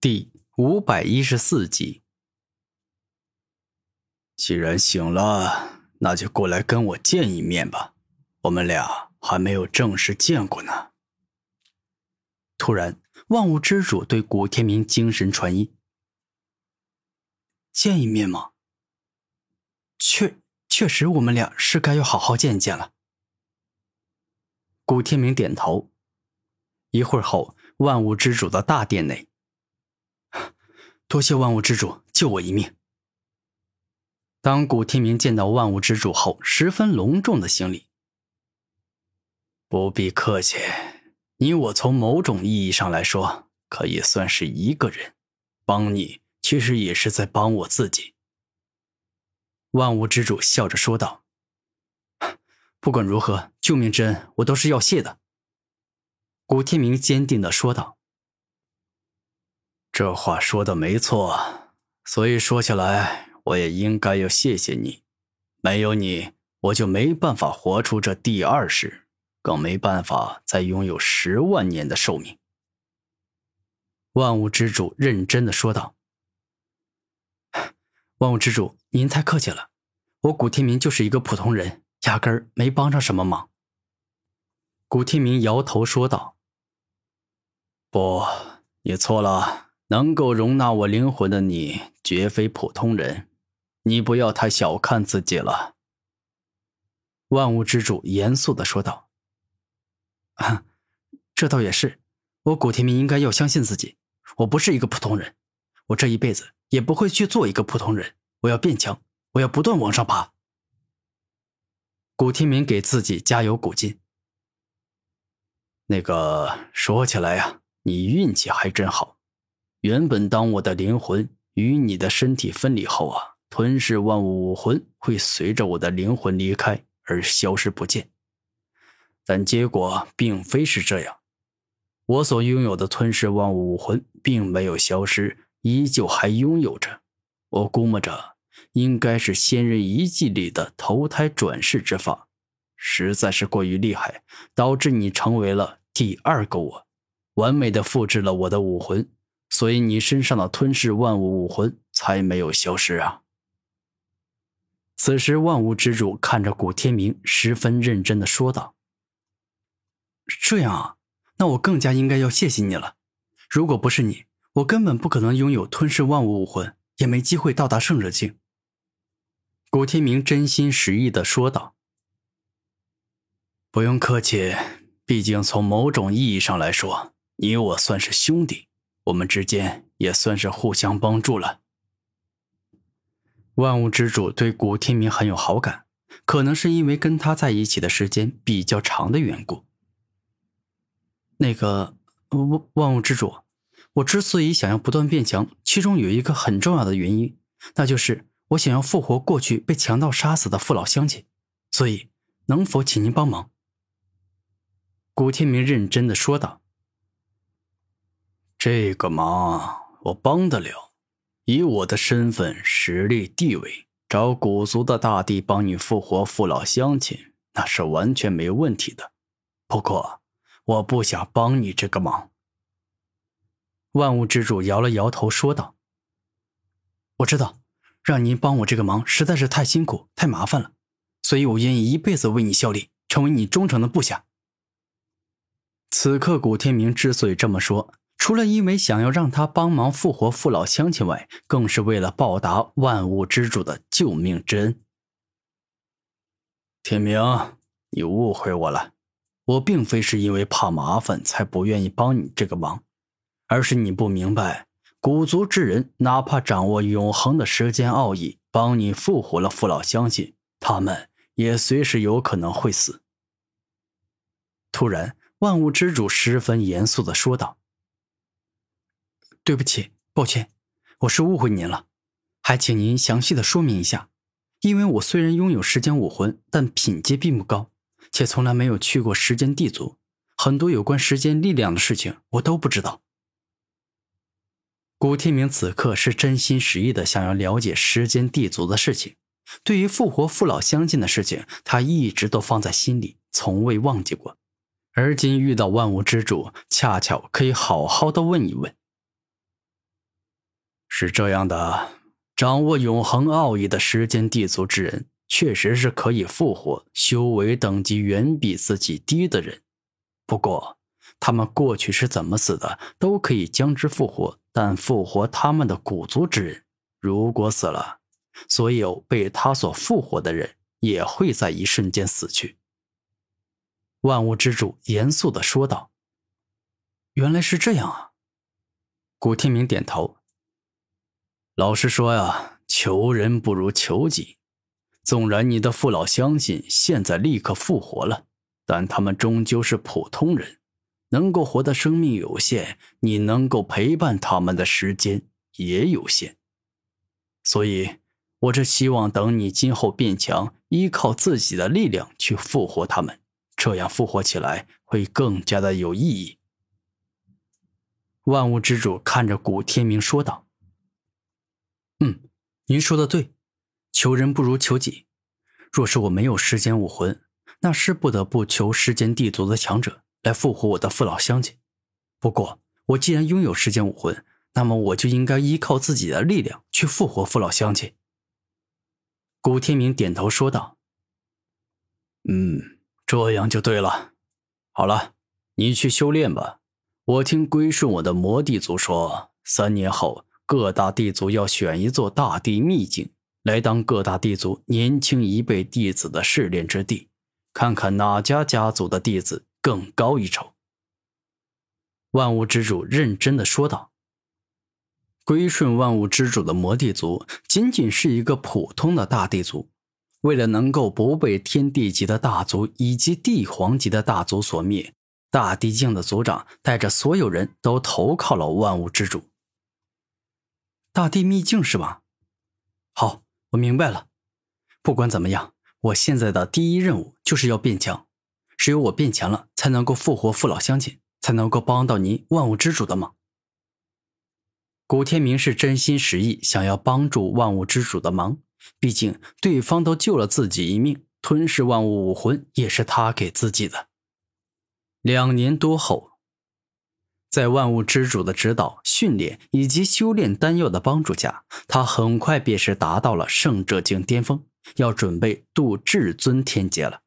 第五百一十四集。既然醒了，那就过来跟我见一面吧。我们俩还没有正式见过呢。突然，万物之主对古天明精神传音：“见一面吗？确确实，我们俩是该要好好见一见了。”古天明点头。一会儿后，万物之主的大殿内。多谢万物之主救我一命。当古天明见到万物之主后，十分隆重的行礼。不必客气，你我从某种意义上来说，可以算是一个人。帮你，其实也是在帮我自己。万物之主笑着说道：“不管如何，救命之恩，我都是要谢的。”古天明坚定的说道。这话说的没错，所以说起来，我也应该要谢谢你。没有你，我就没办法活出这第二世，更没办法再拥有十万年的寿命。万物之主认真的说道：“万物之主，您太客气了，我古天明就是一个普通人，压根儿没帮上什么忙。”古天明摇头说道：“不，你错了。”能够容纳我灵魂的你，绝非普通人。你不要太小看自己了。”万物之主严肃的说道。“，这倒也是。我古天明应该要相信自己。我不是一个普通人，我这一辈子也不会去做一个普通人。我要变强，我要不断往上爬。”古天明给自己加油鼓劲。那个说起来呀，你运气还真好。原本，当我的灵魂与你的身体分离后啊，吞噬万物武魂会随着我的灵魂离开而消失不见。但结果并非是这样，我所拥有的吞噬万物武魂并没有消失，依旧还拥有着。我估摸着，应该是仙人遗迹里的投胎转世之法，实在是过于厉害，导致你成为了第二个我，完美的复制了我的武魂。所以你身上的吞噬万物武魂才没有消失啊！此时，万物之主看着古天明，十分认真的说道：“这样啊，那我更加应该要谢谢你了。如果不是你，我根本不可能拥有吞噬万物武魂，也没机会到达圣者境。”古天明真心实意的说道：“不用客气，毕竟从某种意义上来说，你我算是兄弟。”我们之间也算是互相帮助了。万物之主对古天明很有好感，可能是因为跟他在一起的时间比较长的缘故。那个万万物之主，我之所以想要不断变强，其中有一个很重要的原因，那就是我想要复活过去被强盗杀死的父老乡亲，所以能否请您帮忙？古天明认真的说道。这个忙我帮得了，以我的身份、实力、地位，找古族的大帝帮你复活父老乡亲，那是完全没问题的。不过，我不想帮你这个忙。万物之主摇了摇头说道：“我知道，让您帮我这个忙实在是太辛苦、太麻烦了，所以我愿意一辈子为你效力，成为你忠诚的部下。”此刻，古天明之所以这么说。除了因为想要让他帮忙复活父老乡亲外，更是为了报答万物之主的救命之恩。天明，你误会我了，我并非是因为怕麻烦才不愿意帮你这个忙，而是你不明白，古族之人哪怕掌握永恒的时间奥义，帮你复活了父老乡亲，他们也随时有可能会死。突然，万物之主十分严肃的说道。对不起，抱歉，我是误会您了，还请您详细的说明一下。因为我虽然拥有时间武魂，但品阶并不高，且从来没有去过时间地族，很多有关时间力量的事情我都不知道。古天明此刻是真心实意的想要了解时间地族的事情，对于复活父老乡亲的事情，他一直都放在心里，从未忘记过。而今遇到万物之主，恰巧可以好好的问一问。是这样的，掌握永恒奥义的时间地族之人，确实是可以复活修为等级远比自己低的人。不过，他们过去是怎么死的，都可以将之复活。但复活他们的古族之人，如果死了，所有被他所复活的人也会在一瞬间死去。万物之主严肃的说道：“原来是这样啊。”古天明点头。老实说呀，求人不如求己。纵然你的父老相信现在立刻复活了，但他们终究是普通人。能够活的生命有限，你能够陪伴他们的时间也有限。所以，我只希望等你今后变强，依靠自己的力量去复活他们，这样复活起来会更加的有意义。万物之主看着古天明说道：“嗯，您说的对，求人不如求己。若是我没有时间武魂，那是不得不求时间地族的强者。”来复活我的父老乡亲。不过，我既然拥有时间武魂，那么我就应该依靠自己的力量去复活父老乡亲。古天明点头说道：“嗯，这样就对了。好了，你去修炼吧。我听归顺我的魔帝族说，三年后各大地族要选一座大地秘境，来当各大地族年轻一辈弟子的试炼之地，看看哪家家族的弟子。”更高一筹。万物之主认真的说道：“归顺万物之主的魔帝族仅仅是一个普通的大地族，为了能够不被天地级的大族以及帝皇级的大族所灭，大地境的族长带着所有人都投靠了万物之主。大地秘境是吧？好，我明白了。不管怎么样，我现在的第一任务就是要变强。”只有我变强了，才能够复活父老乡亲，才能够帮到您万物之主的忙。古天明是真心实意想要帮助万物之主的忙，毕竟对方都救了自己一命，吞噬万物武魂也是他给自己的。两年多后，在万物之主的指导、训练以及修炼丹药的帮助下，他很快便是达到了圣者境巅峰，要准备渡至尊天劫了。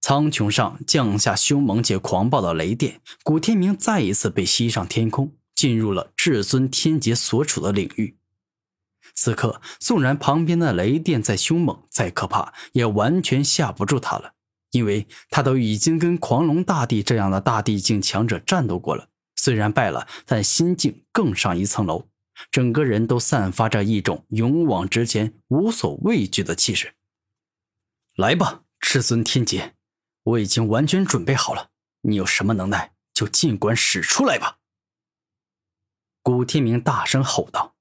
苍穹上降下凶猛且狂暴的雷电，古天明再一次被吸上天空，进入了至尊天劫所处的领域。此刻，纵然旁边的雷电再凶猛、再可怕，也完全吓不住他了，因为他都已经跟狂龙大帝这样的大地境强者战斗过了，虽然败了，但心境更上一层楼，整个人都散发着一种勇往直前、无所畏惧的气势。来吧，至尊天劫！我已经完全准备好了，你有什么能耐就尽管使出来吧！”古天明大声吼道。